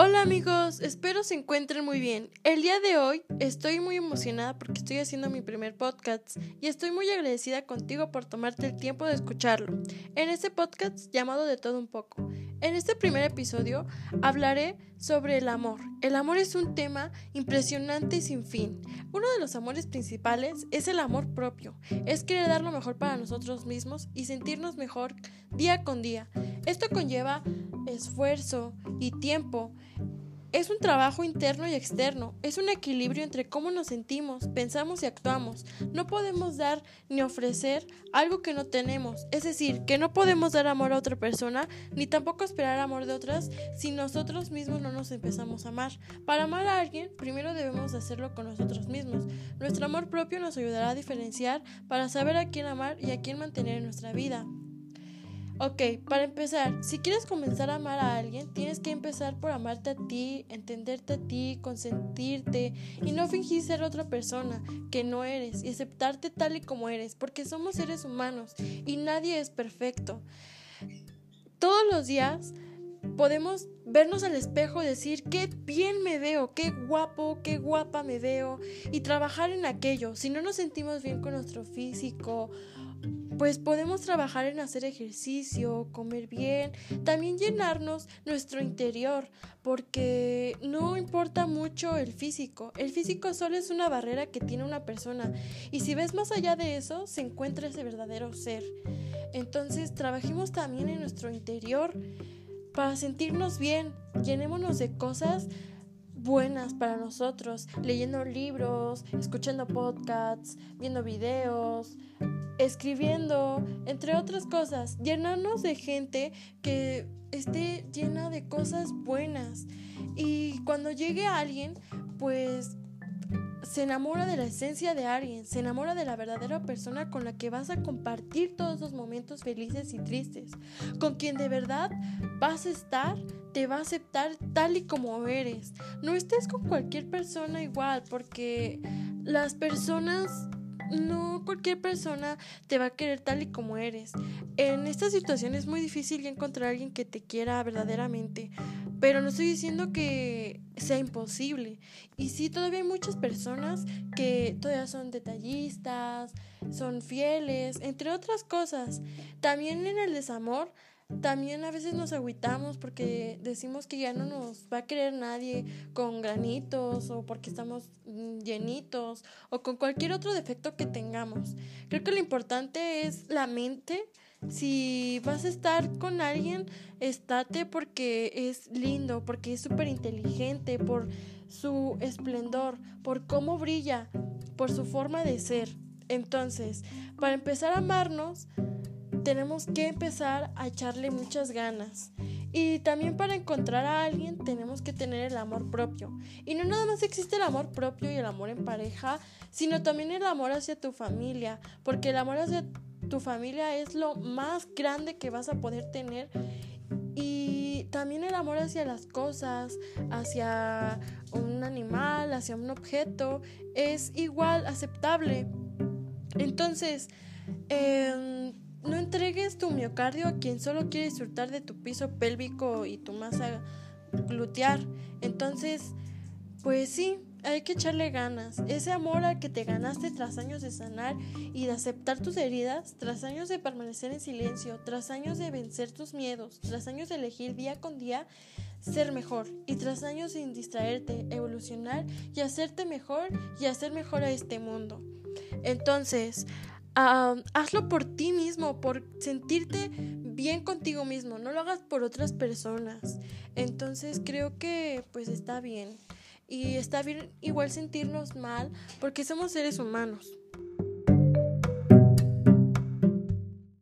Hola amigos, espero se encuentren muy bien. El día de hoy estoy muy emocionada porque estoy haciendo mi primer podcast y estoy muy agradecida contigo por tomarte el tiempo de escucharlo. En este podcast llamado De todo un poco. En este primer episodio hablaré sobre el amor. El amor es un tema impresionante y sin fin. Uno de los amores principales es el amor propio. Es querer dar lo mejor para nosotros mismos y sentirnos mejor día con día. Esto conlleva esfuerzo y tiempo. Es un trabajo interno y externo, es un equilibrio entre cómo nos sentimos, pensamos y actuamos. No podemos dar ni ofrecer algo que no tenemos, es decir, que no podemos dar amor a otra persona, ni tampoco esperar amor de otras si nosotros mismos no nos empezamos a amar. Para amar a alguien, primero debemos hacerlo con nosotros mismos. Nuestro amor propio nos ayudará a diferenciar para saber a quién amar y a quién mantener en nuestra vida. Ok, para empezar, si quieres comenzar a amar a alguien, tienes que empezar por amarte a ti, entenderte a ti, consentirte y no fingir ser otra persona que no eres y aceptarte tal y como eres, porque somos seres humanos y nadie es perfecto. Todos los días podemos vernos al espejo y decir qué bien me veo, qué guapo, qué guapa me veo y trabajar en aquello. Si no nos sentimos bien con nuestro físico pues podemos trabajar en hacer ejercicio, comer bien, también llenarnos nuestro interior, porque no importa mucho el físico, el físico solo es una barrera que tiene una persona y si ves más allá de eso se encuentra ese verdadero ser. Entonces trabajemos también en nuestro interior para sentirnos bien, llenémonos de cosas buenas para nosotros, leyendo libros, escuchando podcasts, viendo videos, escribiendo, entre otras cosas, llenarnos de gente que esté llena de cosas buenas. Y cuando llegue alguien, pues se enamora de la esencia de alguien, se enamora de la verdadera persona con la que vas a compartir todos los momentos felices y tristes, con quien de verdad vas a estar, te va a aceptar tal y como eres. No estés con cualquier persona igual, porque las personas no cualquier persona te va a querer tal y como eres. En esta situación es muy difícil encontrar a alguien que te quiera verdaderamente, pero no estoy diciendo que sea imposible. Y sí, todavía hay muchas personas que todavía son detallistas, son fieles, entre otras cosas. También en el desamor también a veces nos agüitamos porque decimos que ya no nos va a querer nadie con granitos o porque estamos mm, llenitos o con cualquier otro defecto que tengamos. Creo que lo importante es la mente. Si vas a estar con alguien, estate porque es lindo, porque es súper inteligente, por su esplendor, por cómo brilla, por su forma de ser. Entonces, para empezar a amarnos, tenemos que empezar a echarle muchas ganas. Y también para encontrar a alguien tenemos que tener el amor propio. Y no nada más existe el amor propio y el amor en pareja, sino también el amor hacia tu familia, porque el amor hacia tu familia es lo más grande que vas a poder tener. Y también el amor hacia las cosas, hacia un animal, hacia un objeto, es igual aceptable. Entonces, eh, no entregues tu miocardio a quien solo quiere disfrutar de tu piso pélvico y tu masa glutear. Entonces, pues sí, hay que echarle ganas. Ese amor al que te ganaste tras años de sanar y de aceptar tus heridas, tras años de permanecer en silencio, tras años de vencer tus miedos, tras años de elegir día con día ser mejor y tras años sin distraerte, evolucionar y hacerte mejor y hacer mejor a este mundo. Entonces, hazlo por ti mismo, por sentirte bien contigo mismo, no lo hagas por otras personas. Entonces creo que pues está bien. Y está bien igual sentirnos mal porque somos seres humanos.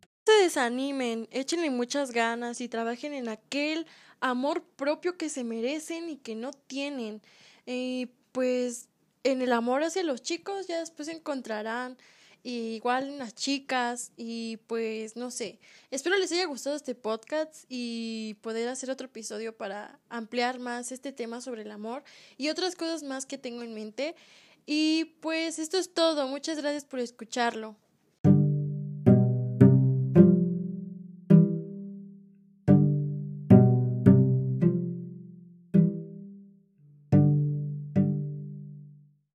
No se desanimen, échenle muchas ganas y trabajen en aquel amor propio que se merecen y que no tienen. Y pues en el amor hacia los chicos ya después encontrarán igual en las chicas y pues no sé. Espero les haya gustado este podcast y poder hacer otro episodio para ampliar más este tema sobre el amor y otras cosas más que tengo en mente. Y pues esto es todo. Muchas gracias por escucharlo.